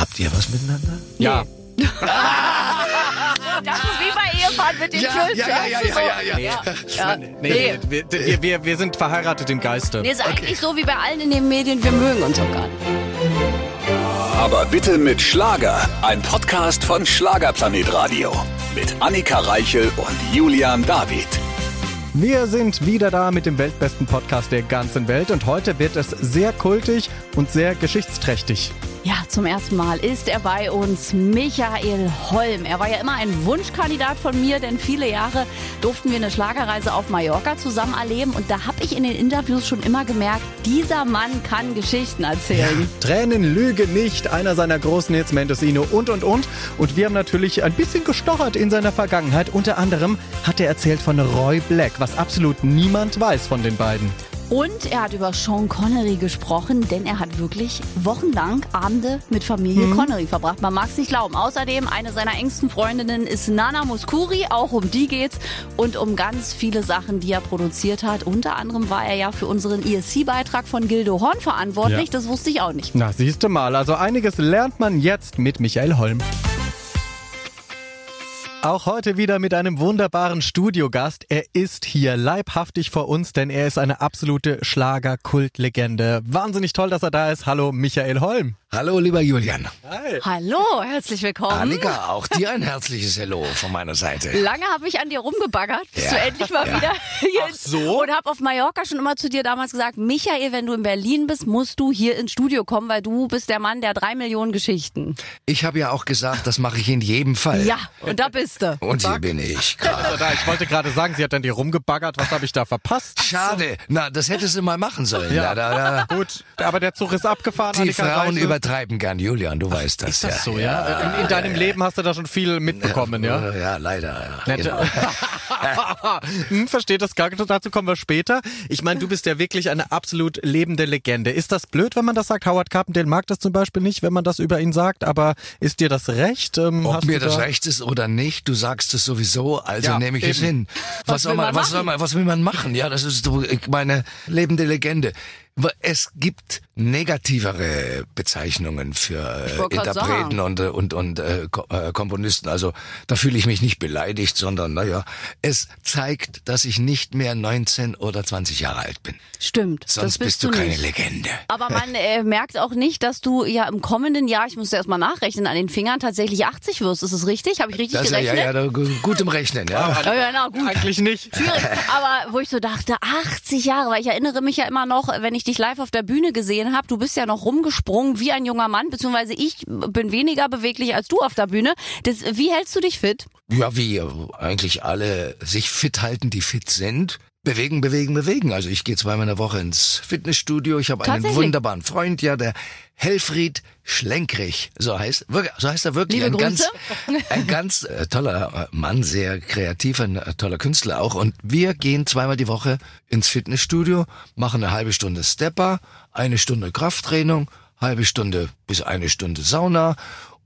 Habt ihr was miteinander? Ja. Das ist wie bei Ehepaaren mit den Ja, Kids. ja, ja, ja, ja, ja, ja. ja. Nee, wir, wir, wir, wir sind verheiratet im Geiste. Nee, ist eigentlich so wie bei allen in den Medien, wir mögen uns auch gar nicht. Aber bitte mit Schlager. Ein Podcast von Schlagerplanet Radio. Mit Annika Reichel und Julian David. Wir sind wieder da mit dem weltbesten Podcast der ganzen Welt und heute wird es sehr kultig und sehr geschichtsträchtig. Ja, zum ersten Mal ist er bei uns, Michael Holm. Er war ja immer ein Wunschkandidat von mir, denn viele Jahre durften wir eine Schlagerreise auf Mallorca zusammen erleben und da habe ich in den Interviews schon immer gemerkt, dieser Mann kann Geschichten erzählen. Tränen lüge nicht, einer seiner großen Hits Mendocino und und und. Und wir haben natürlich ein bisschen gestochert in seiner Vergangenheit. Unter anderem hat er erzählt von Roy Black, was absolut niemand weiß von den beiden. Und er hat über Sean Connery gesprochen, denn er hat wirklich wochenlang Abende mit Familie Connery verbracht. Man mag es nicht glauben. Außerdem, eine seiner engsten Freundinnen ist Nana Muskuri. Auch um die geht's. Und um ganz viele Sachen, die er produziert hat. Unter anderem war er ja für unseren ESC-Beitrag von Gildo Horn verantwortlich. Ja. Das wusste ich auch nicht. Na, siehste mal, also einiges lernt man jetzt mit Michael Holm. Auch heute wieder mit einem wunderbaren Studiogast. Er ist hier leibhaftig vor uns, denn er ist eine absolute Schlager-Kultlegende. Wahnsinnig toll, dass er da ist. Hallo, Michael Holm. Hallo, lieber Julian. Hallo, herzlich willkommen. Annika, auch dir ein herzliches Hello von meiner Seite. Lange habe ich an dir rumgebaggert, bis Ja, du endlich mal ja. wieder hier Ach so? und habe auf Mallorca schon immer zu dir damals gesagt, Michael, wenn du in Berlin bist, musst du hier ins Studio kommen, weil du bist der Mann der drei Millionen Geschichten. Ich habe ja auch gesagt, das mache ich in jedem Fall. Ja, und da bist du. Und hier bin ich gerade. Also da, ich wollte gerade sagen, sie hat dann dir rumgebaggert. Was habe ich da verpasst? Schade. Na, das hättest du mal machen sollen. Ja. Da, da, da. Gut, aber der Zug ist abgefahren. Die Annika Frauen Reichel. übertreiben gern, Julian, du weißt das. Ist das so, ja? In, in deinem Leben hast du da schon viel mitbekommen, ja? Ja, leider. Ja, genau. hm, versteht das gar nicht, dazu kommen wir später. Ich meine, du bist ja wirklich eine absolut lebende Legende. Ist das blöd, wenn man das sagt? Howard Carpendale mag das zum Beispiel nicht, wenn man das über ihn sagt, aber ist dir das recht? Ähm, Ob hast mir du das da- recht ist oder nicht, du sagst es sowieso, also Ja, nehme ich es eben. hin. Was, Was soll man, was machen? soll man, was will man machen? Ja, das ist ich meine lebende Legende. Es gibt negativere Bezeichnungen für äh, Interpreten sagen. und, äh, und, und äh, äh, Komponisten. Also da fühle ich mich nicht beleidigt, sondern naja, es zeigt, dass ich nicht mehr 19 oder 20 Jahre alt bin. Stimmt. das Sonst bist bist du keine nicht. Legende. Aber man äh, merkt auch nicht, dass du ja im kommenden Jahr, ich musste erst mal nachrechnen, an den Fingern tatsächlich 80 wirst. Ist es richtig? Habe ich richtig Das ja, gerechnet? ja, ja, da- gut im Rechnen, ja. Ja, ja, na gut. Eigentlich nicht. Schwierig. Aber wo ich so dachte, 80 Jahre, weil ich erinnere mich ja immer noch, wenn ich dich live auf der Bühne gesehen habe, du bist ja noch rumgesprungen wie ein junger Mann, beziehungsweise ich bin weniger beweglich als du auf der Bühne. Das, wie hältst du dich fit? Ja, wie eigentlich alle sich fit halten, die fit sind. Bewegen, bewegen, bewegen. Also ich gehe zweimal in der Woche ins Fitnessstudio. Ich habe einen wunderbaren Freund, ja, der Helfried Schlenkrich, so heißt, so heißt er wirklich. Liebe ein ganz, Grüße. ein ganz äh, toller äh, Mann, sehr kreativ, ein äh, toller Künstler auch. Und wir gehen zweimal die Woche ins Fitnessstudio, machen eine halbe Stunde Stepper, eine Stunde Krafttraining, halbe Stunde bis eine Stunde Sauna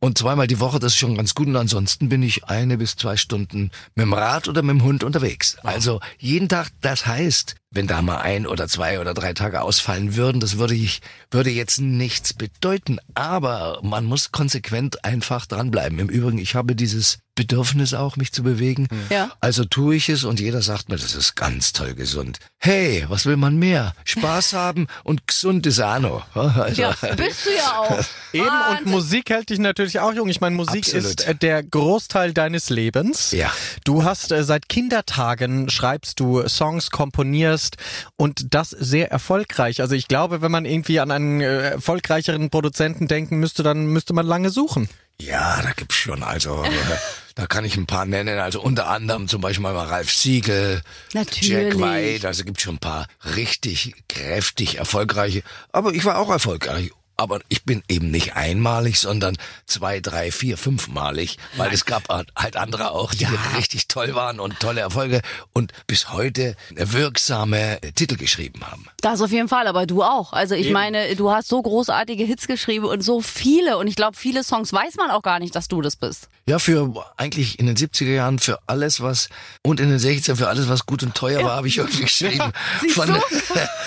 und zweimal die Woche, das ist schon ganz gut. Und ansonsten bin ich eine bis zwei Stunden mit dem Rad oder mit dem Hund unterwegs. Also jeden Tag, das heißt, wenn da mal ein oder zwei oder drei Tage ausfallen würden, das würde ich, würde jetzt nichts bedeuten. Aber man muss konsequent einfach dranbleiben. Im Übrigen, ich habe dieses Bedürfnis auch, mich zu bewegen. Ja. Also tue ich es und jeder sagt mir, das ist ganz toll gesund. Hey, was will man mehr? Spaß haben und gesund ist noch. Also, Ja, bist du ja auch. Eben und Wahnsinn. Musik hält dich natürlich auch jung. Ich meine, Musik Absolut. ist äh, der Großteil deines Lebens. Ja. Du hast äh, seit Kindertagen schreibst du Songs, komponierst und das sehr erfolgreich. Also ich glaube, wenn man irgendwie an einen äh, erfolgreicheren Produzenten denken müsste, dann müsste man lange suchen. Ja, da gibt's schon, also äh, da kann ich ein paar nennen, also unter anderem zum Beispiel mal Ralf Siegel, Natürlich. Jack White, also gibt's schon ein paar richtig kräftig erfolgreiche, aber ich war auch erfolgreich. Aber ich bin eben nicht einmalig, sondern zwei, drei, vier, fünfmalig, weil es gab halt andere auch, die richtig toll waren und tolle Erfolge und bis heute wirksame Titel geschrieben haben. Das auf jeden Fall, aber du auch. Also ich meine, du hast so großartige Hits geschrieben und so viele und ich glaube, viele Songs weiß man auch gar nicht, dass du das bist. Ja, für eigentlich in den 70er Jahren für alles, was und in den 60er für alles, was gut und teuer war, habe ich irgendwie geschrieben. von, du?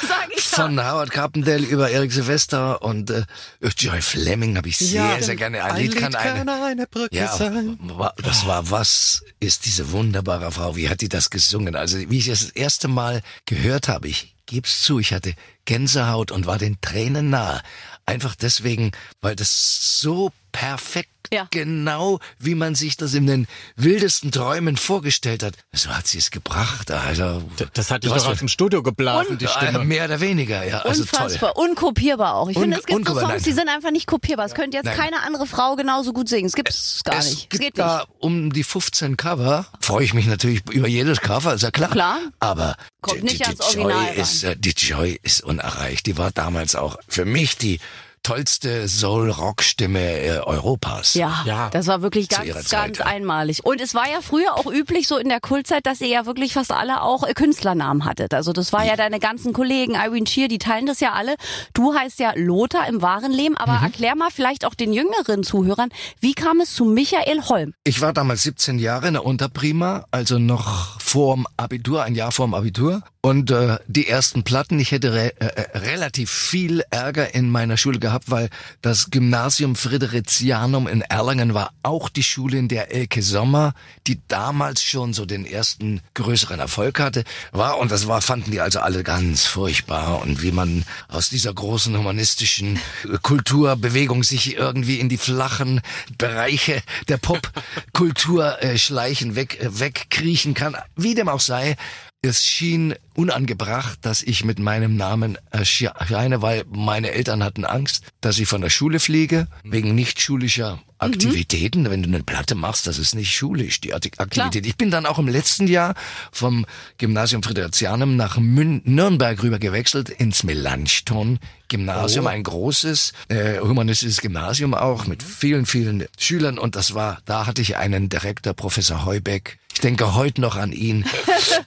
Sag ich von Howard Carpendale über Eric Sylvester und äh, Joy Fleming habe ich sehr, sehr gerne. Ein, Lied kann eine, eine Brücke ja, sein. das war, was ist diese wunderbare Frau? Wie hat die das gesungen? Also, wie ich es das erste Mal gehört habe, ich geb's zu, ich hatte Gänsehaut und war den Tränen nahe. Einfach deswegen, weil das so perfekt Ja. genau, wie man sich das in den wildesten Träumen vorgestellt hat. So hat sie es gebracht. Also, Das hatte ich was doch aus dem Studio geblasen, die äh, Stimme. mehr oder weniger, ja. Also toll. Unfassbar, unkopierbar auch. Ich Un- finde, es gibt so Songs, nein. die sind einfach nicht kopierbar. Es könnte jetzt Nein. keine andere Frau genauso gut singen. Es gibt's gar es nicht. Es gibt geht da nicht. um die 15 Cover. Freue ich mich natürlich über jedes Cover, ist ja klar. Klar. Aber Kommt die, nicht die, ans die Original Joy ist, äh, die Joy ist unerreicht. Die war damals auch für mich die tollste Soul-Rock-Stimme äh, Europas. Ja, Ja. das war wirklich ganz, Zeit, ganz einmalig. Und es war ja früher auch üblich, so in der Kultzeit, dass ihr ja wirklich fast alle auch äh, Künstlernamen hattet. Also das war ja deine ganzen Kollegen, Irene Shear, die teilen das ja alle. Du heißt ja Lothar im wahren Leben, Mhm. aber erklär mal vielleicht auch den jüngeren Zuhörern, wie kam es zu Michael Holm? Ich war damals 17 Jahre in der Unterprima, also noch vorm Abitur, ein Jahr vorm Abitur. Und äh, die ersten Platten, ich hätte re äh, äh, relativ viel Ärger in meiner Schule gehabt, weil das Gymnasium Fridericianum in Erlangen war auch die Schule, in der Elke Sommer, die damals schon so den ersten größeren Erfolg hatte, war. Und das war, fanden die also alle ganz furchtbar. Und wie man aus dieser großen humanistischen Kulturbewegung sich irgendwie in die flachen Bereiche der Popkultur äh, schleichen, weg, äh, wegkriechen kann. Wie dem auch sei, es schien unangebracht, dass ich mit meinem Namen erscheine, weil meine Eltern hatten Angst, dass ich von der Schule fliege, wegen nicht schulischer Aktivitäten. Wenn du eine Platte machst, das ist nicht schulisch, die Aktivität. Ich bin dann auch im letzten Jahr vom Gymnasium Fridericianum nach Mün Nürnberg rüber gewechselt ins Melanchthon Gymnasium, ein großes äh, humanistisches Gymnasium auch mit vielen, vielen Schülern und das war, da hatte ich einen Direktor, Professor Heubeck. Ich denke heute noch an ihn.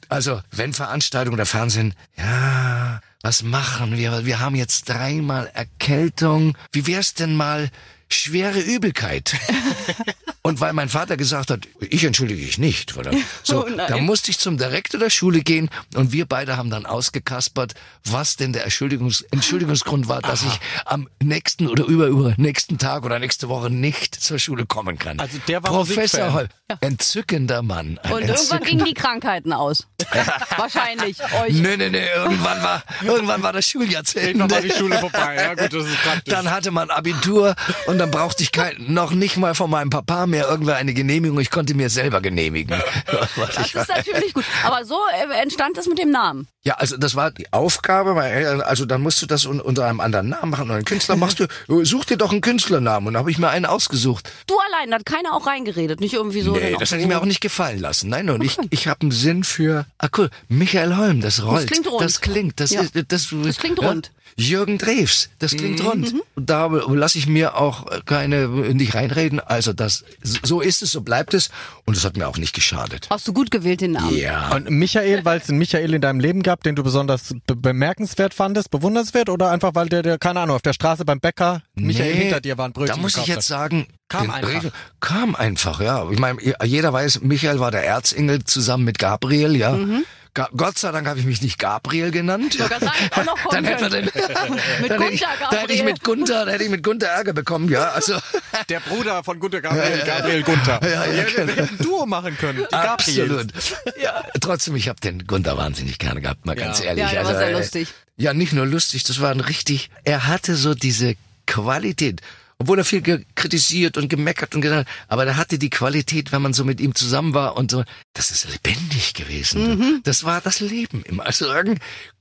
Also, wenn Veranstaltungen oder Fernsehen, ja, was machen wir? Wir haben jetzt dreimal Erkältung. Wie wär's denn mal schwere Übelkeit? Und weil mein Vater gesagt hat, ich entschuldige dich nicht, oder? So, Oh da musste ich zum Direktor der Schule gehen und wir beide haben dann ausgekaspert, was denn der Entschuldigungs Entschuldigungsgrund war, dass ich am nächsten oder über, über nächsten Tag oder nächste Woche nicht zur Schule kommen kann. Also der war Professor Musikfan. Hol, entzückender Mann. Ein Und irgendwann gingen die Krankheiten aus. Wahrscheinlich euch. Nee, nee, nee, irgendwann war, irgendwann war das Schuljahr zu Ende. Irgendwann war die Schule vorbei. Ja gut, das ist praktisch. Dann hatte man Abitur und dann brauchte ich kein, noch nicht mal von meinem Papa mehr irgendwer eine Genehmigung. Ich konnte mir selber genehmigen. Was Das ich ist natürlich gut. Aber so äh, entstand es mit dem Namen. Ja, also das war die Aufgabe. Eltern. Also dann musst du das un unter einem anderen Namen machen. Und einen Künstler machst du, such dir doch einen Künstlernamen. Und da habe ich mir einen ausgesucht. Du allein, da hat keiner auch reingeredet, nicht irgendwie so. nee, dann das so. ich mir auch nicht gefallen lassen. Nein, und ich, ich habe einen Sinn für, ah cool, Michael Holm, das rollt. klingt rund. Das klingt, das Ja. ist, das, Das klingt rund. Jürgen Drews, das klingt Mhm. rund. Und da lasse ich mir auch keine, nicht reinreden. Also das, so ist es, so bleibt es. Und es hat mir auch nicht geschadet. Hast du gut gewählt den Namen. Ja. Und Michael, weil es einen Michael in deinem Leben gab, den du besonders be bemerkenswert fandest, bewundernswert oder einfach weil der, der keine Ahnung, auf der Straße beim Bäcker Michael Nee, hinter dir war ein Brötchen Da muss ich jetzt hat? sagen, Kam einfach. Rede- kam einfach, ja. Ich meine, jeder weiß, Michael war der Erzengel zusammen mit Gabriel, ja. Ga Gott sei Dank habe ich mich nicht Gabriel genannt. sagen, auch noch dann hätte man den, Mit dann hätte ich, Gunther da hätte ich Gabriel. mit Gunther, da hätte ich mit Gunther Ärger bekommen, ja. Also Der Bruder von Gunther Gabriel, Gabriel Gunther. Ja, ja, Wir genau. hätten ein Duo machen können. Absolut. Ja, trotzdem, ich habe den Gunther wahnsinnig gerne gehabt, mal Ja. ganz ehrlich. Ja, der war sehr äh, lustig. Ja, nicht nur lustig, das war ein richtig, er hatte so diese Qualität. Obwohl er viel kritisiert und gemeckert und gesagt, hat, aber er hatte die Qualität, wenn man so mit ihm zusammen war und so, das ist lebendig gewesen. du. Das war das Leben immer. Also sagen,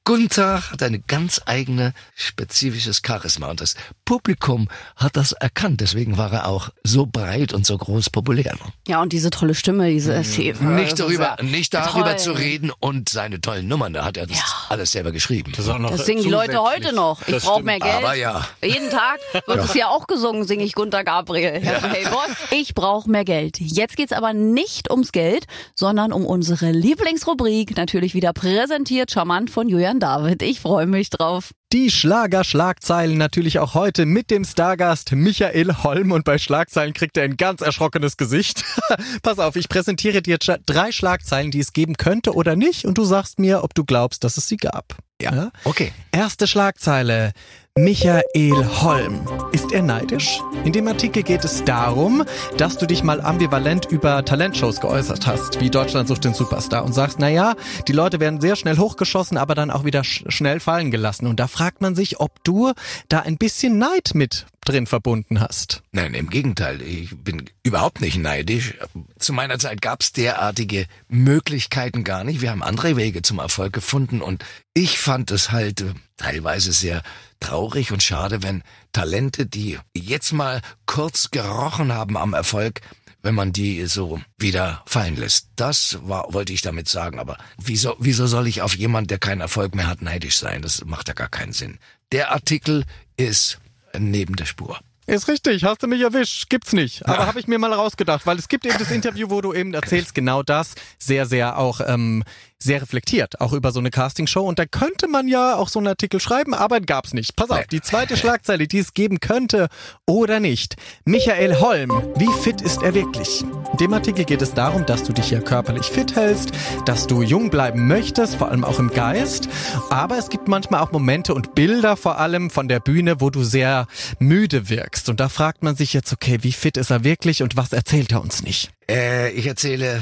Gunther hat eine ganz eigene spezifisches Charisma und das Publikum hat das erkannt. Deswegen war er auch so breit und so groß populär. Ja, und diese tolle Stimme, diese Mhm. Nicht darüber, nicht darüber toll. zu reden und seine tollen Nummern, da hat er das alles selber geschrieben. Das, Das singen die Leute heute noch. Ich brauche mehr Geld. Aber ja. Jeden Tag wird es ja auch gesungen, singe ich Gunter Gabriel. Hey Boss, ich brauche mehr Geld. Jetzt geht's aber nicht ums Geld, sondern um unsere Lieblingsrubrik, natürlich wieder präsentiert, charmant von Julian David. Ich freue mich drauf. Die Schlager-Schlagzeilen natürlich auch heute mit dem Stargast Michael Holm und bei Schlagzeilen kriegt er ein ganz erschrockenes Gesicht. Pass auf, ich präsentiere dir drei Schlagzeilen, die es geben könnte oder nicht und du sagst mir, ob du glaubst, dass es sie gab. Ja. Okay. Erste Schlagzeile. Michael Holm. Ist er neidisch? In dem Artikel geht es darum, dass du dich mal ambivalent über Talentshows geäußert hast, wie Deutschland sucht den Superstar und sagst, naja, die Leute werden sehr schnell hochgeschossen, aber dann auch wieder sch schnell fallen gelassen. Und da fragt man sich, ob du da ein bisschen Neid mit drin verbunden hast. Nein, im Gegenteil. Ich bin überhaupt nicht neidisch. Zu meiner Zeit gab es derartige Möglichkeiten gar nicht. Wir haben andere Wege zum Erfolg gefunden und ich fand es halt äh, teilweise sehr traurig und schade, wenn Talente, die jetzt mal kurz gerochen haben am Erfolg, wenn man die so wieder fallen lässt. Das war, wollte ich damit sagen. Aber wieso, wieso soll ich auf jemand, der keinen Erfolg mehr hat, neidisch sein? Das macht ja gar keinen Sinn. Der Artikel ist neben der Spur. Ist richtig, hast du mich erwischt. Gibt's nicht. Aber ja. habe ich mir mal rausgedacht, weil es gibt eben das Interview, wo du eben erzählst, genau das, sehr, sehr auch ähm, sehr reflektiert, auch über so eine Castingshow. Und da könnte man ja auch so einen Artikel schreiben, aber gab's nicht. Pass auf, die zweite Schlagzeile, die es geben könnte oder nicht. Michael Holm, wie fit ist er wirklich? In dem Artikel geht es darum, dass du dich ja körperlich fit hältst, dass du jung bleiben möchtest, vor allem auch im Geist. Aber es gibt manchmal auch Momente und Bilder vor allem von der Bühne, wo du sehr müde wirkst. Und da fragt man sich jetzt, okay, wie fit ist er wirklich und was erzählt er uns nicht? Äh, ich erzähle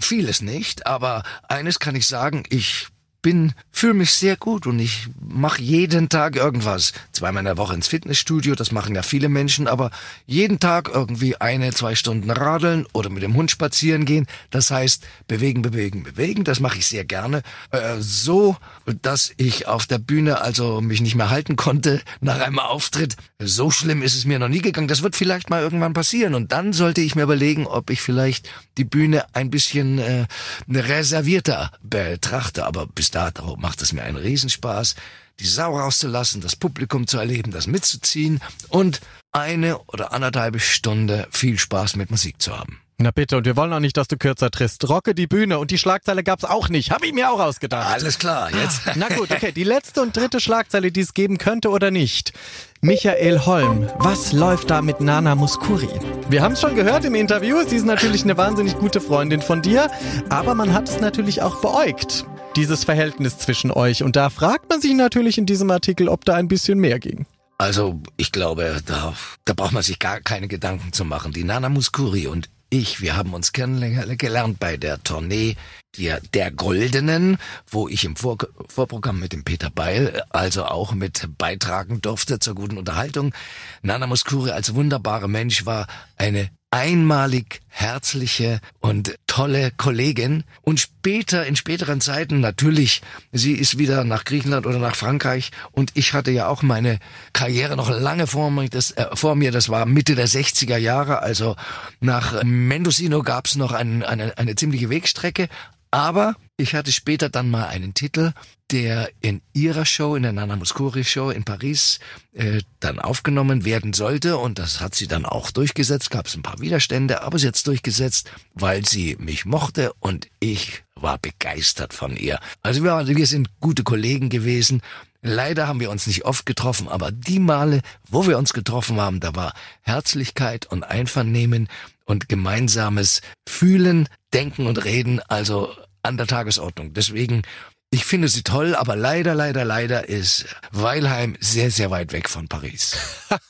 vieles nicht, aber eines kann ich sagen, ich bin, fühle mich sehr gut und ich mache jeden Tag irgendwas. Zweimal in der Woche ins Fitnessstudio, das machen ja viele Menschen, aber jeden Tag irgendwie eine, zwei Stunden radeln oder mit dem Hund spazieren gehen. Das heißt, bewegen, bewegen, bewegen. Das mache ich sehr gerne. Äh, so, dass ich auf der Bühne also mich nicht mehr halten konnte nach einem Auftritt. So schlimm ist es mir noch nie gegangen. Das wird vielleicht mal irgendwann passieren. Und dann sollte ich mir überlegen, ob ich vielleicht die Bühne ein bisschen äh, reservierter betrachte. Aber bis dato macht es mir einen Riesenspaß, die Sau rauszulassen, das Publikum zu erleben, das mitzuziehen und eine oder anderthalb Stunde viel Spaß mit Musik zu haben. Na bitte, und wir wollen auch nicht, dass du kürzer triffst. Rocke die Bühne und die Schlagzeile gab's auch nicht. Hab ich mir auch ausgedacht. Alles klar, jetzt. Na gut, okay. Die letzte und dritte Schlagzeile, die es geben könnte oder nicht. Michael Holm, was läuft da mit Nana Muskuri? Wir haben es schon gehört im Interview, sie ist natürlich eine wahnsinnig gute Freundin von dir, aber man hat es natürlich auch beäugt dieses Verhältnis zwischen euch. Und da fragt man sich natürlich in diesem Artikel, ob da ein bisschen mehr ging. Also ich glaube, da, da braucht man sich gar keine Gedanken zu machen. Die Nana Muskuri und ich, wir haben uns kennengelernt bei der Tournee der, der Goldenen, wo ich im Vor Vorprogramm mit dem Peter Beil, also auch mit beitragen durfte zur guten Unterhaltung. Nana Muskuri als wunderbarer Mensch war eine einmalig herzliche und tolle Kollegin. Und später in späteren Zeiten natürlich sie ist wieder nach Griechenland oder nach Frankreich. Und ich hatte ja auch meine Karriere noch lange vor mir. Das, äh, vor mir. Das war Mitte der 60er Jahre. Also nach Mendocino gab's noch ein, eine, eine ziemliche Wegstrecke. Aber ich hatte später dann mal einen Titel, der in ihrer Show, in der Nana Muscuri Show in Paris, äh, dann aufgenommen werden sollte. Und das hat sie dann auch durchgesetzt. Gab es ein paar Widerstände, aber sie hat es durchgesetzt, weil sie mich mochte und ich war begeistert von ihr. Also wir, wir sind gute Kollegen gewesen. Leider haben wir uns nicht oft getroffen, aber die Male, wo wir uns getroffen haben, da war Herzlichkeit und Einvernehmen und gemeinsames Fühlen, Denken und Reden also an der Tagesordnung. Deswegen ich finde sie toll, aber leider, leider, leider ist Weilheim sehr, sehr weit weg von Paris.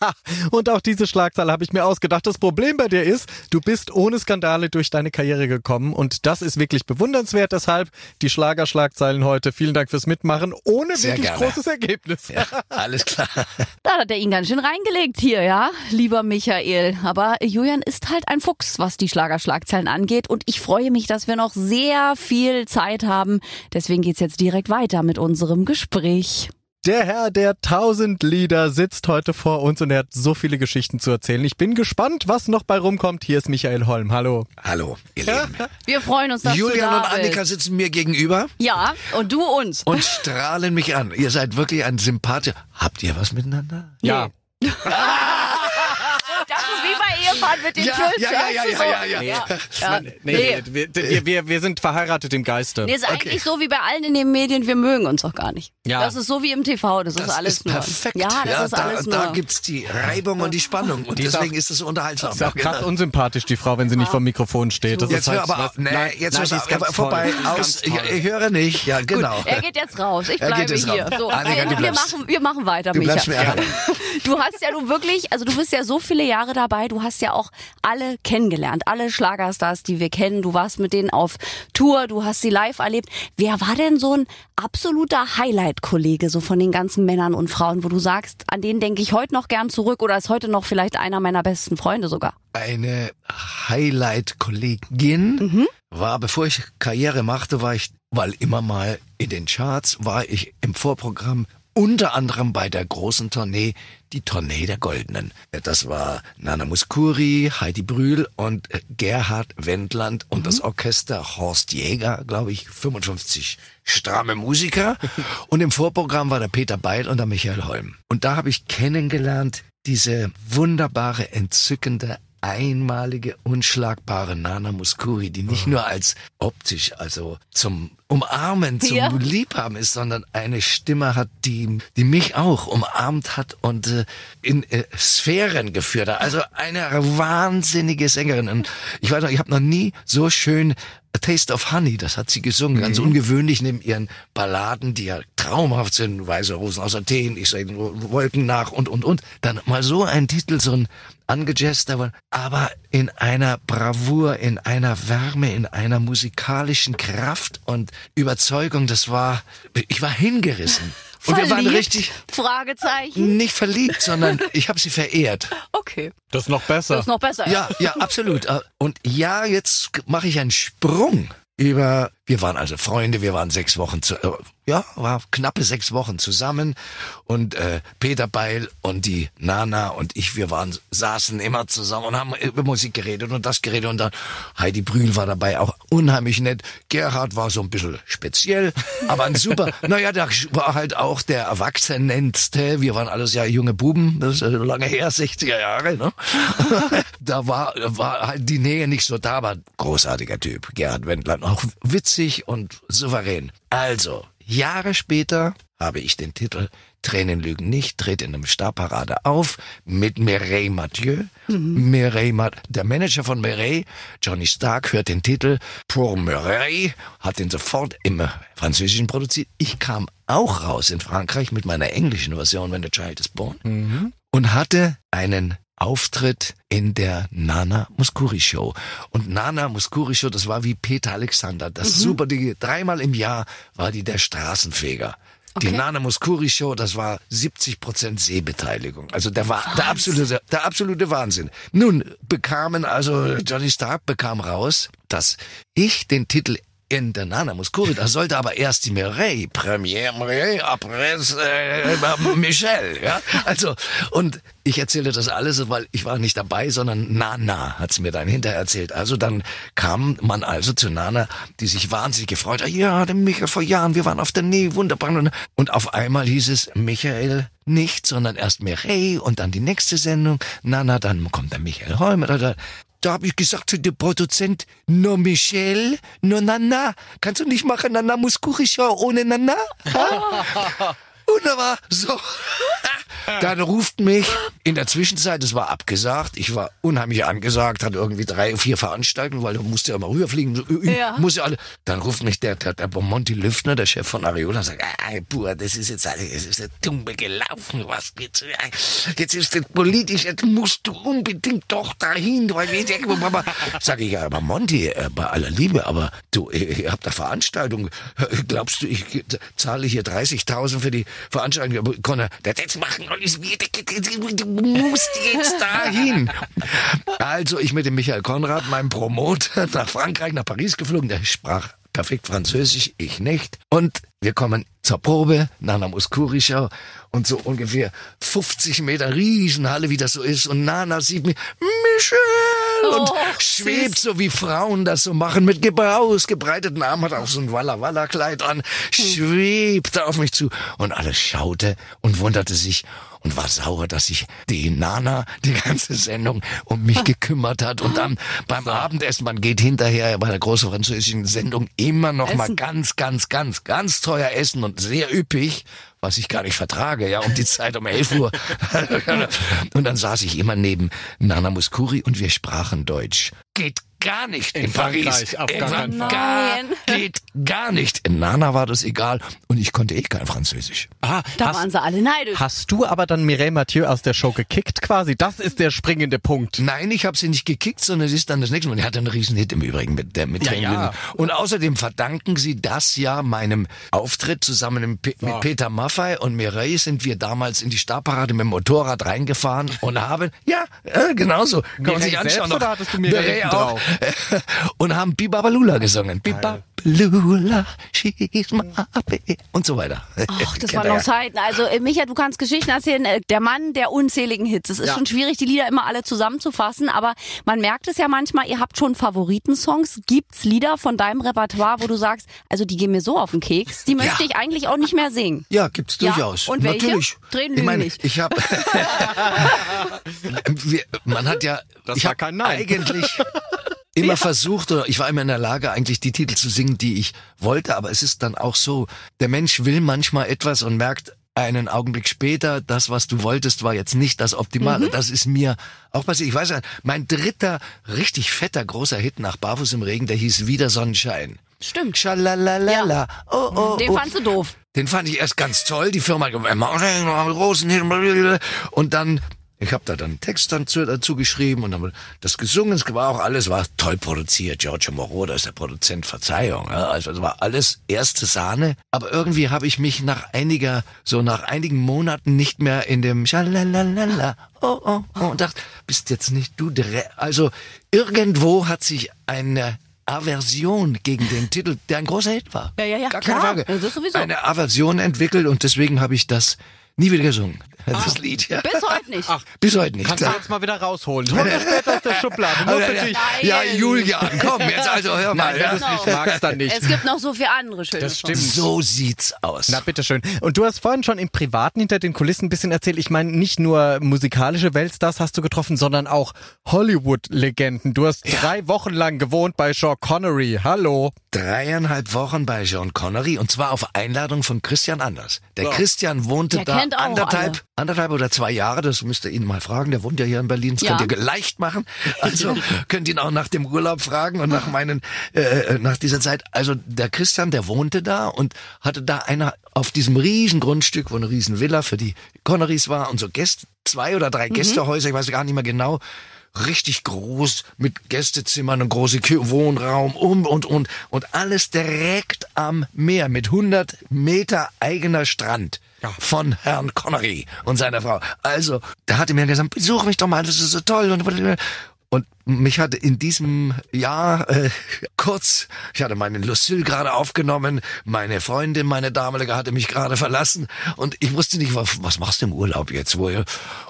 und auch diese Schlagzeile habe ich mir ausgedacht. Das Problem bei dir ist, du bist ohne Skandale durch deine Karriere gekommen und das ist wirklich bewundernswert. Deshalb die Schlagerschlagzeilen heute. Vielen Dank fürs Mitmachen. Ohne sehr wirklich gerne. großes Ergebnis. Ja, alles klar. Da hat er ihn ganz schön reingelegt hier, ja, lieber Michael. Aber Julian ist halt ein Fuchs, was die Schlagerschlagzeilen angeht und ich freue mich, dass wir noch sehr viel Zeit haben. Deswegen geht's jetzt jetzt direkt weiter mit unserem Gespräch. Der Herr der tausend Lieder sitzt heute vor uns und er hat so viele Geschichten zu erzählen. Ich bin gespannt, was noch bei rumkommt. Hier ist Michael Holm. Hallo. Hallo, ihr Lieben. Wir freuen uns, dass Julian du da und Annika bist. sitzen mir gegenüber. Ja, und du uns. Und strahlen mich an. Ihr seid wirklich ein Sympath. Habt ihr was miteinander? Ja. das ist Ehepaar mit den Ja, Tschüss. ja, ja, ja, weißt du, ja, so. ja, ja. ja. Nee, nee, wir, wir, wir, wir sind verheiratet im Geiste. Nee, ist eigentlich so wie bei allen in den Medien, wir mögen uns auch gar nicht. Ja. Das ist so wie im TV, das, ist Das alles ist nur. perfekt. Ja, das ist da, alles nur. da gibt's die Reibung und die Spannung. Und Die ist deswegen ist es unterhaltsam. ist auch krass Genau. unsympathisch, die Frau, wenn sie nicht vor dem Mikrofon steht. Das Jetzt ist halt, hör aber. Nee, Nein, jetzt nein, ist ganz Aber vorbei, ist aus. Ich, höre nicht. Ja, genau. Er geht jetzt raus. Ich bleibe hier. So, Annika, wir, machen, wir machen weiter, Du Micha. Du hast ja nun wirklich, also du bist ja so viele Jahre dabei, du hast ja auch alle kennengelernt, alle Schlagerstars, die wir kennen. Du warst mit denen auf Tour, du hast sie live erlebt. Wer war denn so ein absoluter Highlight-Kollege, so von den ganzen Männern und Frauen, wo du sagst, an den denke ich heute noch gern zurück oder ist heute noch vielleicht einer meiner besten Freunde sogar? Eine Highlight-Kollegin war, bevor ich Karriere machte, war ich, weil immer mal in den Charts, war ich im Vorprogramm unter anderem bei der großen Tournee, die Tournee der Goldenen. Das war Nana Muskuri, Heidi Brühl und äh, Gerhard Wendland und das Orchester Horst Jäger, glaube ich, 55 stramme Musiker. und im Vorprogramm war der Peter Beil und der Michael Holm. Und da habe ich kennengelernt diese wunderbare, entzückende, einmalige, unschlagbare Nana Muskuri, die nicht nur als optisch, also zum Umarmen, zum Ja. Liebhaben ist, sondern eine Stimme hat, die, die mich auch umarmt hat und äh, in äh, Sphären geführt hat. Also eine wahnsinnige Sängerin. Und ich weiß noch, ich habe noch nie so schön A Taste of Honey, das hat sie gesungen, ganz ungewöhnlich neben ihren Balladen, die ja traumhaft sind, Weiße Rosen aus Athen, ich sehe den Wolken nach und, und, und. Dann mal so ein Titel, so ein angejazzer, aber in einer Bravour, in einer Wärme, in einer musikalischen Kraft und Überzeugung, das war, ich war hingerissen. Und wir waren Verliebt? richtig Fragezeichen. nicht verliebt, sondern ich habe sie verehrt. Okay. Das ist noch besser. Das ist noch besser. Ja, ja, absolut. Äh, Und ja, jetzt mache ich einen Sprung über, wir waren also Freunde, wir waren sechs Wochen zu, äh, ja, war knappe sechs Wochen zusammen und äh, Peter Beil und die Nana und ich, wir waren, saßen immer zusammen und haben über Musik geredet und das geredet und dann Heidi Brühl war dabei, auch unheimlich nett. Gerhard war so ein bisschen speziell, aber ein super, naja, der war halt auch der Erwachsenenste, wir waren alles ja junge Buben, das ist lange her, 60er Jahre, ne? da war, war halt die Nähe nicht so da, aber großartiger Typ, Gerhard Wendland, auch witzig und souverän. Also, Jahre später habe ich den Titel Tränen lügen nicht, tritt in einem Starparade auf mit Mireille Mathieu. Mireille Mat der Manager von Mireille, Johnny Stark, hört den Titel Pour Mireille, hat den sofort im Französischen produziert. Ich kam auch raus in Frankreich mit meiner englischen Version When the Child is Born und hatte einen Auftritt in der Nana Muskuri Show. Und Nana Muskuri Show, das war wie Peter Alexander. Das super, die, dreimal im Jahr war die der Straßenfeger. Die Okay. Nana Muskuri Show, das war 70 Prozent Sehbeteiligung. Also der war der absolute, der absolute Wahnsinn. Nun bekamen also Johnny Stark bekam raus, dass ich den Titel in der Nana Muskuri, da sollte aber erst die Mireille, Première Mireille, après äh, Michel, ja. Also, und ich erzählte das alles, weil ich war nicht dabei, sondern Nana hat's mir dann hinterher erzählt. Also dann kam man also zu Nana, die sich wahnsinnig gefreut hat. Ja, der Michael vor Jahren, wir waren auf der Nähe, wunderbar. Und- auf einmal hieß es Michael nicht, sondern erst Mireille und dann die nächste Sendung. Nana, dann kommt der Michael Holm. Da, habe ich gesagt zu dem Produzent, no Michel, no Nana. Kannst du nicht machen, Nana Muskuri Show ohne Nana? Wunderbar, so. Dann ruft mich in der Zwischenzeit, es war abgesagt, ich war unheimlich angesagt, hatte irgendwie drei, vier Veranstaltungen, weil du musst ja immer rüberfliegen, so, Ja. muss ja alle. Dann ruft mich der, der, der Monty Lüftner, der Chef von Ariola, und sagt, ah, Pur, das ist jetzt alles, es ist ja dumme gelaufen, was jetzt, jetzt ist das politisch, jetzt musst du unbedingt doch dahin, weil wir denken, Mama. Sag ich, ja, aber Monty, äh, bei aller Liebe, aber du, ihr habt da Veranstaltung, glaubst du, ich zahle hier 30.000 für die Veranstaltung, aber Conor, das jetzt machen du musst jetzt dahin. Also ich mit dem Michael Konrad, meinem Promoter, nach Frankreich, nach Paris geflogen, der sprach perfekt Französisch, ich nicht. Und wir kommen zur Probe, Nana Muskuri Show und so ungefähr 50 Meter Riesenhalle, wie das so ist. Und Nana sieht mich, Michel! Und Oh, schwebt so wie Frauen das so machen, mit ausgebreiteten Armen, hat auch so ein Walla Walla Kleid an, schwebte auf mich zu. Und alles schaute und wunderte sich. und war sauer, dass sich die Nana die ganze Sendung um mich gekümmert hat. Und dann beim Abendessen, man geht hinterher bei der großen französischen Sendung immer noch mal Essen. ganz, ganz, ganz, ganz teuer essen und sehr üppig, was ich gar nicht vertrage, ja, um die Zeit um 11 Uhr. und dann saß ich immer neben Nana Muscuri und wir sprachen Deutsch. Geht gar nicht in, In Paris. Frankreich, auf In gar. Gar, Nein. geht gar nicht. In Nana war das egal und ich konnte eh kein Französisch. Ah, Da hast, waren sie alle neidisch. hast du aber dann Mireille Mathieu aus der Show gekickt quasi? Das ist der springende Punkt. Nein, ich habe sie nicht gekickt, sondern sie ist dann das nächste Mal. Die hatte einen riesen Hit im Übrigen mit der mit Ja, ja. Und außerdem verdanken sie das ja meinem Auftritt zusammen mit, mit Peter Maffay und Mireille sind wir damals in die Starparade mit dem Motorrad reingefahren und haben ja äh, genauso kann man Mireille sich anschauen. selbst oder hattest du Mireille hinten auch. und haben Bibabalula gesungen. Bibabalula, she's my baby und so weiter. Ach, das waren noch ja. Zeiten. Also, äh, Micha, du kannst Geschichten erzählen. äh, Der Mann der unzähligen Hits. Es ist Ja. schon schwierig, die Lieder immer alle zusammenzufassen, aber man merkt es ja manchmal, ihr habt schon Favoritensongs. Gibt's Lieder von deinem Repertoire, wo du sagst, also die gehen mir so auf den Keks, die möchte ich eigentlich auch nicht mehr singen. Ja, gibt's Ja, durchaus. und welche? Natürlich. Tränen ich meine, nicht. ich habe man hat ja Das ich war kein Nein. eigentlich immer versucht oder ich war immer in der Lage eigentlich die Titel zu singen, die ich wollte, aber es ist dann auch so, der Mensch will manchmal etwas und merkt einen Augenblick später, das, was du wolltest, war jetzt nicht das Optimale. Mhm. Das ist mir auch passiert. Ich weiß ja, mein dritter richtig fetter großer Hit nach Barfuß im Regen, der hieß Wieder Sonnenschein. Stimmt. Schalalala. Oh, oh, Den oh. fandst du doof. Den fand ich erst ganz toll. Die Firma Hit. Und dann, ich habe da dann einen Text dann zu, dazu geschrieben und haben das gesungen. Es war auch alles, war toll produziert. Giorgio Moroder ist der Produzent, Verzeihung. Also es war alles erste Sahne. Aber irgendwie habe ich mich nach einiger, so nach einigen Monaten nicht mehr in dem Schalalala, oh, oh, oh, und dachte, bist jetzt nicht du der, Re also irgendwo hat sich eine Aversion gegen den Titel, der ein großer Hit war. Ja, ja, ja, Gar klar. keine Frage. Das sowieso. Eine Aversion entwickelt und deswegen habe ich das nie wieder gesungen. Das Lied, ja. Bis heute nicht. Ach, Bis heute nicht. kannst du jetzt mal wieder rausholen. Hol das später aus der Schublade. Also, für dich. ja. Julian, komm, jetzt also hör mal. Nein, ja. du's nicht magst, dann nicht. Es gibt noch so viele andere schöne Das Songs. stimmt. So sieht's aus. Na, bitteschön. Und du hast vorhin schon im Privaten hinter den Kulissen ein bisschen erzählt. Ich meine, nicht nur musikalische Weltstars hast du getroffen, sondern auch Hollywood-Legenden. Du hast drei Wochen lang gewohnt bei Sean Connery. Hallo. Dreieinhalb Wochen bei John Connery und zwar auf Einladung von Christian Anders. Der Ja. Christian wohnte Der da anderthalb, alle. Anderthalb oder zwei Jahre, das müsst ihr ihn mal fragen, der wohnt ja hier in Berlin, das Ja. könnt ihr leicht machen. Also könnt ihn auch nach dem Urlaub fragen und nach meinen, äh, nach dieser Zeit. Also der Christian, der wohnte da und hatte da einer auf diesem riesen Grundstück, wo eine riesen Villa für die Connerys war und so Gäste, zwei oder drei Gästehäuser, ich weiß gar nicht mehr genau, richtig groß mit Gästezimmern und große Wohnraum um und und und alles direkt am Meer mit 100 Meter eigener Strand Ja. von Herrn Connery und seiner Frau. Also, da hatte mir gesagt, besuch mich doch mal, das ist so toll und mich hatte in diesem Jahr äh, kurz, ich hatte meine Lucille gerade aufgenommen, meine Freundin, meine damalige, hatte mich gerade verlassen und ich wusste nicht, was, was machst du im Urlaub jetzt? Wo, und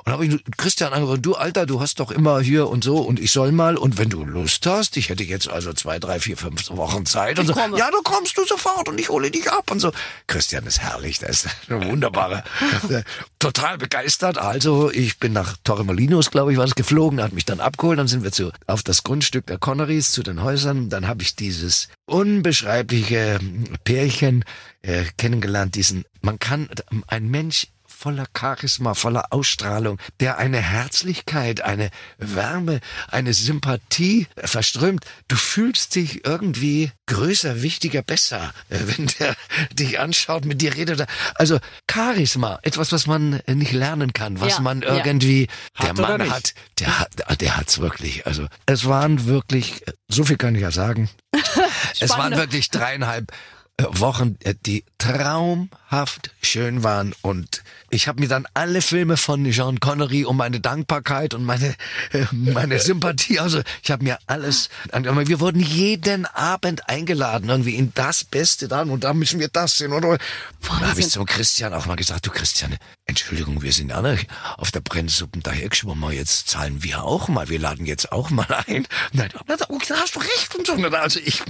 habe ich Christian angerufen, du Alter, du hast doch immer hier und so und ich soll mal und wenn du Lust hast, ich hätte jetzt also zwei, drei, vier, fünf Wochen Zeit und so, komme. ja, du kommst du sofort und ich hole dich ab und so. Christian ist herrlich, das ist eine wunderbare, äh, total begeistert. Also ich bin nach Torremolinos, glaube ich, war es geflogen, hat mich dann abgeholt, dann sind wir zu auf das Grundstück der Connerys zu den Häusern. Dann habe ich dieses unbeschreibliche Pärchen äh, kennengelernt. Diesen, man kann ein Mensch voller Charisma, voller Ausstrahlung, der eine Herzlichkeit, eine Wärme, eine Sympathie verströmt. Du fühlst dich irgendwie größer, wichtiger, besser, äh, wenn der dich anschaut, mit dir redet. Also Charisma, etwas, was man äh, nicht lernen kann, was Ja, man ja. irgendwie, Hat der Mann hat, der hat, der hat's wirklich. Also es waren wirklich, so viel kann ich ja sagen. es waren wirklich dreieinhalb äh, Wochen, äh, die traumhaft schön waren und ich habe mir dann alle Filme von Jean Connery um meine Dankbarkeit und meine äh, meine Sympathie, also ich habe mir alles, wir wurden jeden Abend eingeladen irgendwie in das Beste dann und da müssen wir das sehen und, und da habe ich zum Christian auch mal gesagt, du Christian, Entschuldigung, wir sind alle auf der Brennsuppen dahergeschwommen, jetzt zahlen wir auch mal, wir laden jetzt auch mal ein. Nein, da hast du recht und so. Also ich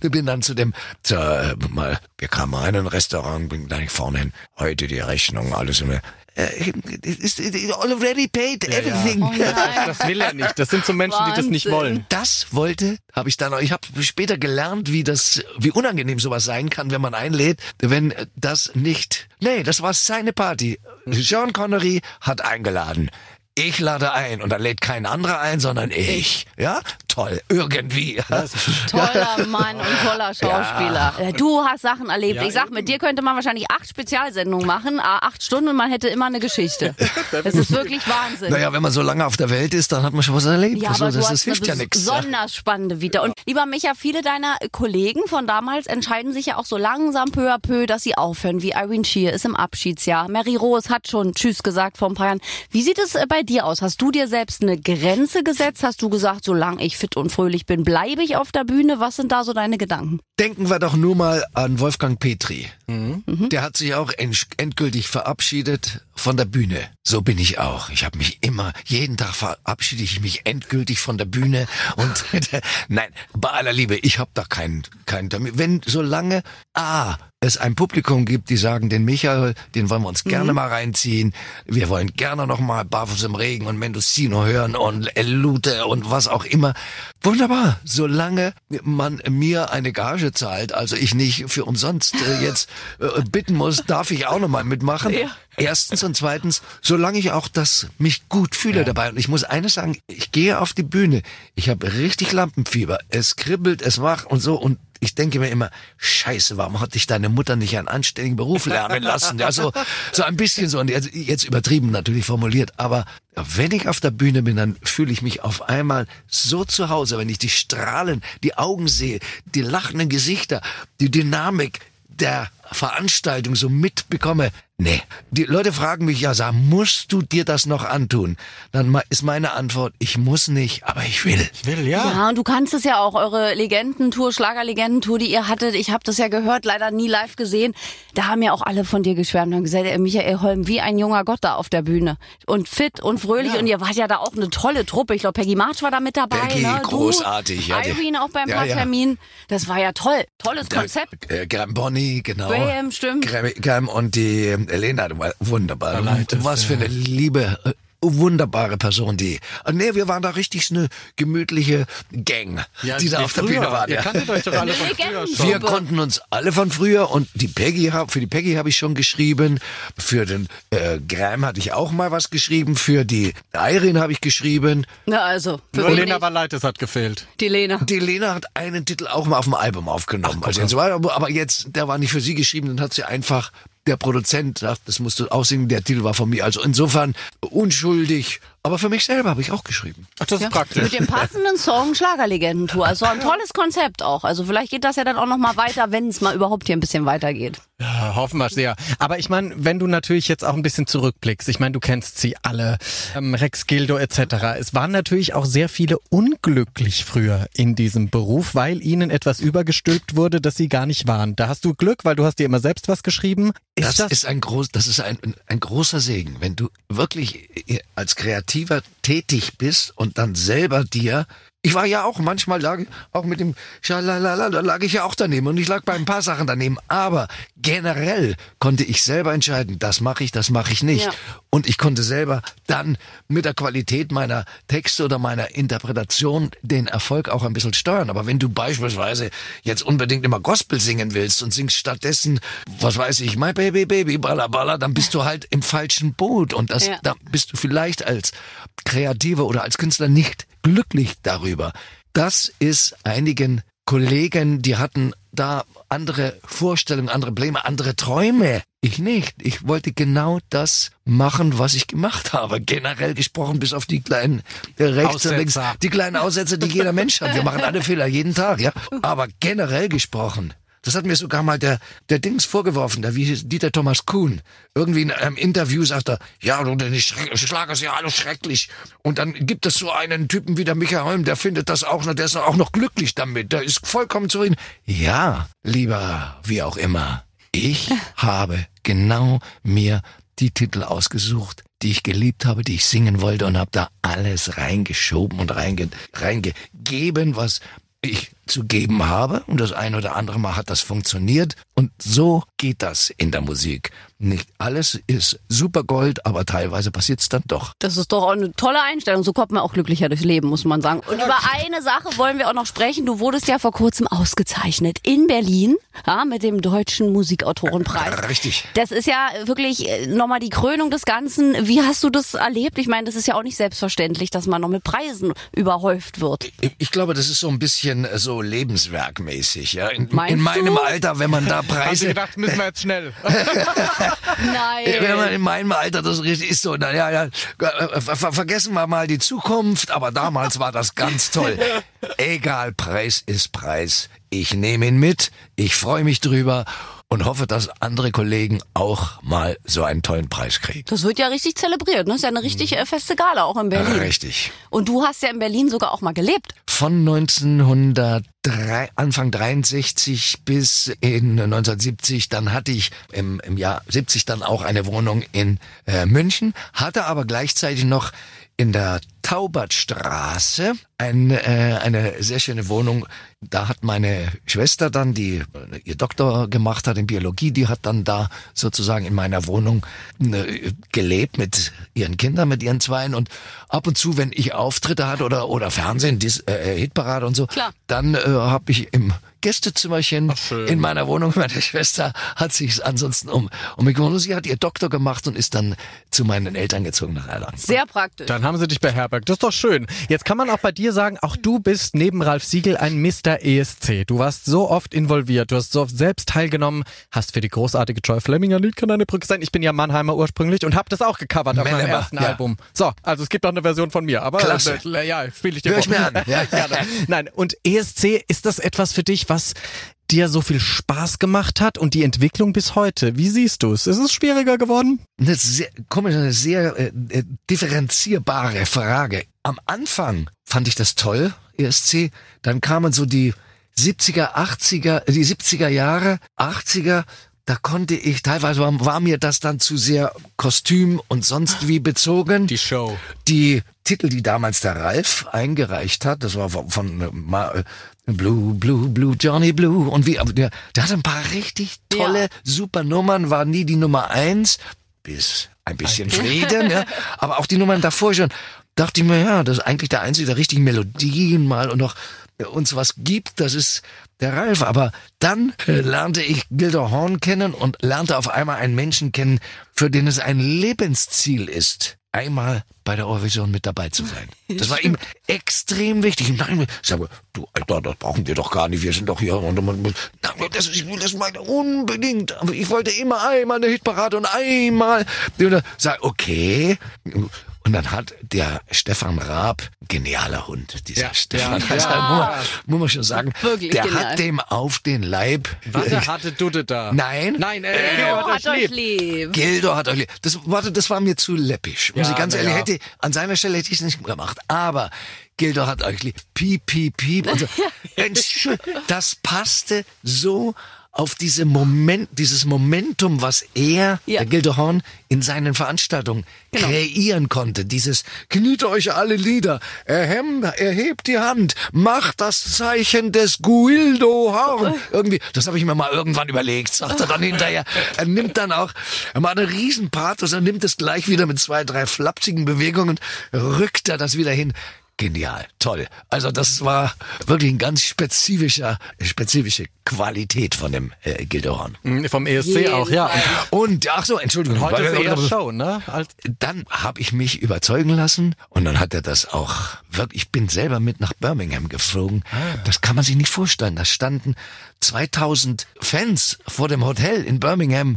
bin dann zu dem, zur, äh, mal, wir kamen rein in ein Restaurant, bin gleich vorne hin, heute die Rechnung, alles immer. äh, it's already paid, everything. Oh nein. Das will er nicht. Das sind so Menschen, die das nicht Wahnsinn. wollen. Das wollte, habe ich dann, auch- ich habe später gelernt, wie das, wie unangenehm sowas sein kann, wenn man einlädt, wenn das nicht, nee, das war seine Party. Sean Connery hat eingeladen. Ich lade ein und dann lädt kein anderer ein, sondern ich. Ja, toll, irgendwie. Toller Mann und toller Schauspieler. Äh, Du hast Sachen erlebt. Ja, ich sag, mit dir könnte man wahrscheinlich acht Spezialsendungen machen, acht Stunden und man hätte immer eine Geschichte. Das ist wirklich Wahnsinn. Naja, wenn man so lange auf der Welt ist, dann hat man schon was erlebt. Ja, also, aber du das, hast das hilft eine ja nichts. Ja. besonders spannende Vita. Und lieber Micha, viele deiner Kollegen von damals entscheiden sich ja auch so langsam peu à peu, dass sie aufhören, wie Irene Shear ist im Abschiedsjahr. Mary Rose hat schon Tschüss gesagt vor ein paar Jahren. Wie sieht es äh, bei dir aus? Hast du dir selbst eine Grenze gesetzt? Hast du gesagt, solange ich fit und fröhlich bin, bleibe ich auf der Bühne? Was sind da so deine Gedanken? Denken wir doch nur mal an Wolfgang Petri. Mhm. Der hat sich auch end- endgültig verabschiedet von der Bühne. So bin ich auch. Ich habe mich immer, jeden Tag verabschiede ich mich endgültig von der Bühne. Und nein, bei aller Liebe, ich habe da keinen, keinen damit. Wenn solange A, es ein Publikum gibt, die sagen, den Michael, den wollen wir uns gerne mal reinziehen. Wir wollen gerne noch mal Barfuß im Regen und Mendocino hören und Elute und was auch immer. Wunderbar, solange man mir eine Gage zahlt, also ich nicht für umsonst äh, jetzt äh, bitten muss, darf ich auch noch mal mitmachen. Ja. Erstens und zweitens, solange ich auch das mich gut fühle dabei. Und ich muss eines sagen, ich gehe auf die Bühne, ich habe richtig Lampenfieber, es kribbelt, es macht und so und ich denke mir immer, scheiße, warum hat dich deine Mutter nicht einen anständigen Beruf lernen lassen? Ja, so, so ein bisschen so, und jetzt, jetzt übertrieben natürlich formuliert, aber wenn ich auf der Bühne bin, dann fühle ich mich auf einmal so zu Hause, wenn ich die Strahlen, die Augen sehe, die lachenden Gesichter, die Dynamik der Veranstaltung so mitbekomme. Nee, die Leute fragen mich ja, sag, musst du dir das noch antun? Dann ist meine Antwort, ich muss nicht, aber ich will. Ich will, ja. Ja, und du kannst es ja auch, eure Legendentour, Schlagerlegendentour, die ihr hattet, ich habe das ja gehört, leider nie live gesehen. Da haben ja auch alle von dir geschwärmt und gesagt, ey, Michael Holm, wie ein junger Gott da auf der Bühne. Und fit und fröhlich und ihr wart ja da auch eine tolle Truppe. Ich glaube, Peggy March war da mit dabei. Peggy, ne? Du, großartig, ja, die- Irene auch beim Ja, paar ja. Das war ja toll. Tolles Konzept. Äh, Graham Bonny, genau. Graham, stimmt. Graham, Graham und die Elena, du war wunderbar. Verleitet, Was für ja. eine liebe, äh, wunderbare Person, die. Ah, nee, wir waren da richtig eine gemütliche Gang, die da auf der früher. Bühne waren. Ihr Ja. kanntet euch doch alle Eine von früher Legenden. schon. Wir konnten uns alle von früher und die Peggy für die Peggy habe ich schon geschrieben, für den äh, Graham hatte ich auch mal was geschrieben, für die Irene habe ich geschrieben. Na also, für Lena nicht? Valaitis hat gefehlt. die Lena. Die Lena hat einen Titel auch mal auf dem Album aufgenommen. also jetzt war, aber, aber jetzt, der war nicht für sie geschrieben, dann hat sie einfach, der Produzent sagt, das musst du aussingen, der Titel war von mir. Also insofern unschuldig. Aber für mich selber habe ich auch geschrieben. Ach, das Ja, ist praktisch. Mit dem passenden Song Schlagerlegendentour. Also ein tolles Konzept auch. Also vielleicht geht das ja dann auch noch mal weiter, wenn es mal überhaupt hier ein bisschen weitergeht. Ja, hoffen wir sehr. Aber ich meine, wenn du natürlich jetzt auch ein bisschen zurückblickst, ich meine, du kennst sie alle, ähm, Rex Gildo etc. Es waren natürlich auch sehr viele unglücklich früher in diesem Beruf, weil ihnen etwas übergestülpt wurde, das sie gar nicht waren. Da hast du Glück, weil du hast dir immer selbst was geschrieben. Ist Das, das, ist ein groß, das ist ein, ein großer Segen, wenn du wirklich als Kreativer tätig bist und dann selber dir ich war ja auch, manchmal lag, auch mit dem Schalalala, da lag ich ja auch daneben und ich lag bei ein paar Sachen daneben. Aber generell konnte ich selber entscheiden, das mache ich, das mache ich nicht. Ja. Und ich konnte selber dann mit der Qualität meiner Texte oder meiner Interpretation den Erfolg auch ein bisschen steuern. Aber wenn du beispielsweise jetzt unbedingt immer Gospel singen willst und singst stattdessen, was weiß ich, My Baby Baby, balla balla, dann bist du halt im falschen Boot. Und das, Ja. da bist du vielleicht als Kreativer oder als Künstler nicht glücklich darüber. Das ist einigen Kollegen, die hatten da andere Vorstellungen, andere Pläne, andere Träume. Ich nicht. Ich wollte genau das machen, was ich gemacht habe. Generell gesprochen, bis auf die kleinen rechts und links, die kleinen Aussätze, die jeder Mensch hat. Wir machen alle Fehler jeden Tag, ja. Aber generell gesprochen. Das hat mir sogar mal der, der Dings vorgeworfen, der wie Dieter Thomas Kuhn. Irgendwie in einem Interview sagt er, ja, du, die Schre- Schlager ist ja alles schrecklich. Und dann gibt es so einen Typen wie der Michael Holm, der findet das auch noch, der ist auch noch glücklich damit, der ist vollkommen zufrieden. Ja, lieber, wie auch immer. Ich habe genau mir die Titel ausgesucht, die ich geliebt habe, die ich singen wollte und habe da alles reingeschoben und reinge, reingegeben, was ich zu geben habe. Und das ein oder andere Mal hat das funktioniert. Und so geht das in der Musik. Nicht alles ist super Gold, aber teilweise passiert es dann doch. Das ist doch auch eine tolle Einstellung. So kommt man auch glücklicher durchs Leben, muss man sagen. Und über eine Sache wollen wir auch noch sprechen. Du wurdest ja vor kurzem ausgezeichnet in Berlin ja, mit dem Deutschen Musikautorenpreis. Richtig. Das ist ja wirklich äh, nochmal die Krönung des Ganzen. Wie hast du das erlebt? Ich meine, das ist ja auch nicht selbstverständlich, dass man noch mit Preisen überhäuft wird. Ich, ich glaube, das ist so ein bisschen äh, so lebenswerkmäßig. Ja? In, in meinem du? Alter, wenn man da Preise gedacht, müssen wir jetzt schnell. Nein. Wenn man in meinem Alter das richtig ist so, naja, ja, äh, ver ver vergessen wir mal die Zukunft, aber damals war das ganz toll. Egal, Preis ist Preis. Ich nehme ihn mit, ich freue mich drüber und hoffe, dass andere Kollegen auch mal so einen tollen Preis kriegen. Das wird ja richtig zelebriert. Ne? Das ist ja eine richtig äh, feste Gala auch in Berlin. Richtig. Und du hast ja in Berlin sogar auch mal gelebt. Von 1903, Anfang 63 bis in 1970, dann hatte ich im, im Jahr 70 dann auch eine Wohnung in äh, München, hatte aber gleichzeitig noch in der Taubertstraße ein, äh, eine sehr schöne Wohnung. Da hat meine Schwester dann, die äh, ihr Doktor gemacht hat in Biologie, die hat dann da sozusagen in meiner Wohnung äh, gelebt mit ihren Kindern, mit ihren Zweien und ab und zu, wenn ich Auftritte hatte oder oder Fernsehen, Dis, äh, Hitparade und so, Klar. dann äh, habe ich im Gästezimmerchen in meiner Wohnung. Meine Schwester hat sich ansonsten um, um. Sie hat ihr Doktor gemacht und ist dann zu meinen Eltern gezogen nach Erlangen. Sehr praktisch. Dann haben sie dich beherbergt. Das ist doch schön. Jetzt kann man auch bei dir sagen, auch du bist neben Ralf Siegel ein Mr. ESC. Du warst so oft involviert, du hast so oft selbst teilgenommen, hast für die großartige Joy Flemminger Lied kann eine Brücke sein. Ich bin ja Mannheimer ursprünglich und habe das auch gecovert auf meinem ersten ja. Album. So, also es gibt auch eine Version von mir, aber Klasse. äh, ja, spiele ich dir Hör ich vor. mir an. Ja. Nein, und ESC, ist das etwas für dich, was dir so viel Spaß gemacht hat und die Entwicklung bis heute? Wie siehst du es? Ist es schwieriger geworden? Eine sehr, komisch, eine sehr äh, äh, differenzierbare Frage. Am Anfang fand ich das toll, ESC. Dann kamen so die 70er, 80er, die 70er Jahre, 80er. Da konnte ich, teilweise war, war mir das dann zu sehr Kostüm und sonst wie bezogen. Die Show. die Titel, die damals der Ralf eingereicht hat, das war von, Blue, Blue, Blue, Johnny Blue und wie, aber der, der hatte ein paar richtig tolle, Ja. super Nummern, war nie die Nummer eins, bis ein bisschen Frieden, ja, aber auch die Nummern davor schon, dachte ich mir, ja, das ist eigentlich der einzige, der richtigen Melodien mal und noch uns was gibt, das ist der Ralf. Aber dann lernte ich Gilder Horn kennen und lernte auf einmal einen Menschen kennen, für den es ein Lebensziel ist, einmal bei der Eurovision mit dabei zu sein. Das war ihm extrem wichtig. Nein, ich sage, du Alter, das brauchen wir doch gar nicht. Wir sind doch hier und man muss, nein, das, ich will das mal unbedingt. Aber ich wollte immer einmal eine Hitparade und einmal. Und dann sag, okay. Und dann hat der Stefan Raab, genialer Hund, dieser Ja, Stefan, ja, also, ja. Muss, man, muss man schon sagen, Wirklich der genial. hat dem auf den Leib. Warte, hatte Dudde da. Nein. Nein, äh, Oh, hat hat euch lieb. Gildo hat euch lieb. Das, warte, das war mir zu läppisch. Muss Ja, ich ganz ehrlich, ja. hätte, an seiner Stelle hätte ich es nicht gemacht. Aber Gildo hat euch lieb. Piep, piep, piep. Und so. Entschuldigung, das passte so auf diese Moment, dieses Momentum, was er, Ja. der Gildo Horn, in seinen Veranstaltungen Genau. kreieren konnte. Dieses kniet euch alle Lieder, erhem, erhebt die Hand, macht das Zeichen des Guildo Horn. Irgendwie, das habe ich mir mal irgendwann überlegt, sagt er dann hinterher. Er nimmt dann auch, er macht einen riesen Pathos, er nimmt es gleich wieder mit zwei, drei flapsigen Bewegungen, rückt er das wieder hin. Genial, toll. Also das war wirklich ein ganz spezifischer, spezifische Qualität von dem äh, Gildo Horn. Mhm, Vom ESC Jeden auch, ja. Und, ach so, Entschuldigung. Und heute ist eher Show, ne? Als dann habe ich mich überzeugen lassen und dann hat er das auch wirklich, ich bin selber mit nach Birmingham geflogen. Das kann man sich nicht vorstellen. Da standen 2000 Fans vor dem Hotel in Birmingham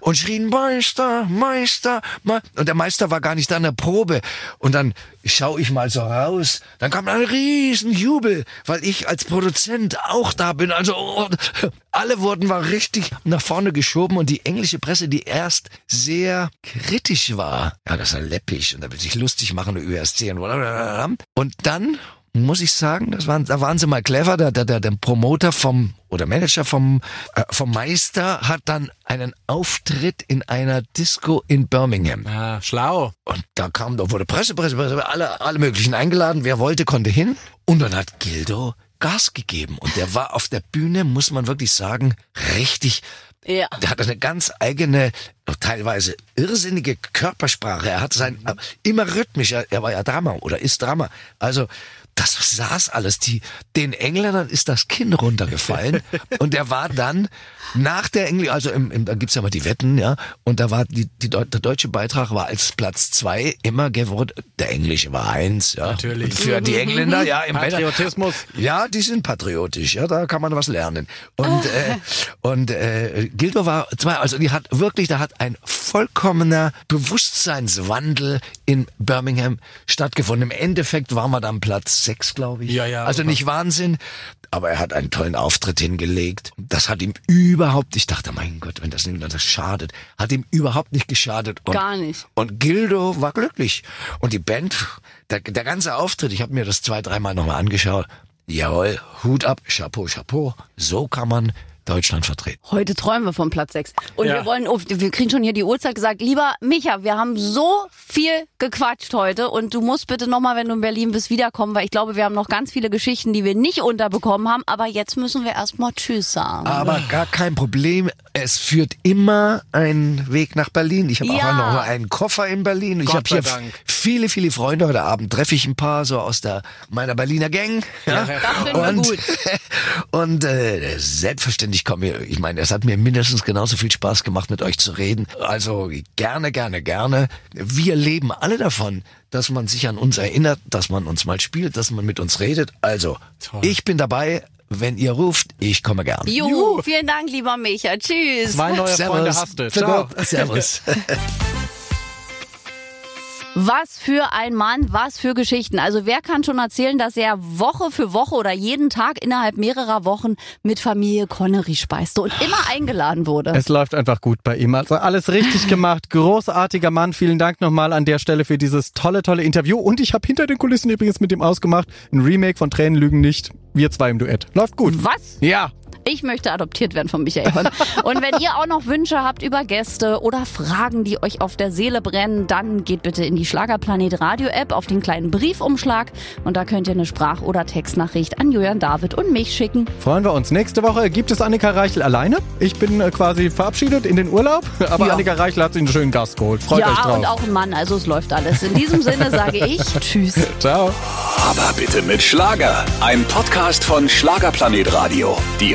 und schrien Meister, Meister, Me und der Meister war gar nicht da in der Probe. Und dann schaue ich mal so raus, dann kam ein riesen Jubel, weil ich als Produzent auch da bin. Also oh, alle wurden war richtig nach vorne geschoben und die englische Presse, die erst sehr kritisch war, ja, das ist ja läppisch und da will sich lustig machen über ESC und und dann muss ich sagen, das waren, da waren sie mal clever. Der, der, der, der Promoter vom oder Manager vom äh, vom Meister hat dann einen Auftritt in einer Disco in Birmingham. ah, schlau. Und da kam, da wurde Presse, Presse, Presse, alle, alle möglichen eingeladen. Wer wollte, konnte hin. Und dann hat Gildo Gas gegeben. Und der war auf der Bühne, muss man wirklich sagen, richtig Ja. der hat eine ganz eigene, teilweise irrsinnige Körpersprache. Er hat sein, immer rhythmisch, er, er war ja Drama oder ist Drama. Also, das saß alles. Die, den Engländern ist das Kinn runtergefallen. und er war dann nach der Engl, also im, im, da gibt's ja mal die Wetten, ja. Und da war die, die, der deutsche Beitrag war als Platz zwei immer geworden. Der englische war eins, ja. Natürlich. Und für die Engländer, ja, im Wetter- Patriotismus. ja, die sind patriotisch, ja, da kann man was lernen. Und äh, und äh, Gildo war zwei, also die hat wirklich, da hat ein vollkommener Bewusstseinswandel in Birmingham stattgefunden. Im Endeffekt waren wir dann Platz sechs, glaube ich. Ja, ja, Also nicht Wahnsinn, aber er hat einen tollen Auftritt hingelegt. Das hat ihm überhaupt, ich dachte, mein Gott, wenn das niemand das schadet, hat ihm überhaupt nicht geschadet. Und, Gar nicht. Und Gildo war glücklich. Und die Band, der, der ganze Auftritt, ich habe mir das zwei, dreimal nochmal angeschaut. Jawohl, Hut ab, Chapeau, Chapeau. So kann man Deutschland vertreten. Heute träumen wir von Platz 6. Und Ja. wir wollen, oh, wir kriegen schon hier die Uhrzeit gesagt. Lieber Micha, wir haben so viel gequatscht heute und du musst bitte nochmal, wenn du in Berlin bist, wiederkommen, weil ich glaube, wir haben noch ganz viele Geschichten, die wir nicht unterbekommen haben. Aber jetzt müssen wir erstmal Tschüss sagen. Aber gar kein Problem. Es führt immer ein Weg nach Berlin. Ich habe Ja. auch noch einen Koffer in Berlin. Ich Gott habe hier sei Dank. viele, viele Freunde. Heute Abend treffe ich ein paar so aus der meiner Berliner Gang. Ja. Das finden wir und gut. und äh, selbstverständlich kommen wir. Ich meine, es hat mir mindestens genauso viel Spaß gemacht, mit euch zu reden. Also gerne, gerne, gerne. Wir leben alle davon, dass man sich an uns erinnert, dass man uns mal spielt, dass man mit uns redet. Also Toll. ich bin dabei. Wenn ihr ruft, ich komme gern. Juhu, vielen Dank, lieber Micha. Tschüss. Zwei neue Freunde hast du. Ciao. Servus. Was für ein Mann, was für Geschichten. Also wer kann schon erzählen, dass er Woche für Woche oder jeden Tag innerhalb mehrerer Wochen mit Familie Connery speiste und immer eingeladen wurde? Es läuft einfach gut bei ihm. Also alles richtig gemacht. Großartiger Mann. Vielen Dank nochmal an der Stelle für dieses tolle, tolle Interview. Und ich habe hinter den Kulissen übrigens mit ihm ausgemacht. Ein Remake von Tränen lügen nicht. Wir zwei im Duett. Läuft gut. Was? Ja. Ich möchte adoptiert werden von Michael Holm. Und wenn ihr auch noch Wünsche habt über Gäste oder Fragen, die euch auf der Seele brennen, dann geht bitte in die Schlagerplanet Radio App auf den kleinen Briefumschlag und da könnt ihr eine Sprach- oder Textnachricht an Julian David und mich schicken. Freuen wir uns. Nächste Woche gibt es Annika Reichel alleine. Ich bin äh, quasi verabschiedet in den Urlaub. Aber Ja. Annika Reichel hat sich einen schönen Gast geholt. Freut euch ja, drauf. und auch ein Mann, also es läuft alles. In diesem Sinne sage ich Tschüss. Ciao. Aber bitte mit Schlager. Ein Podcast von Schlagerplanet Radio. Die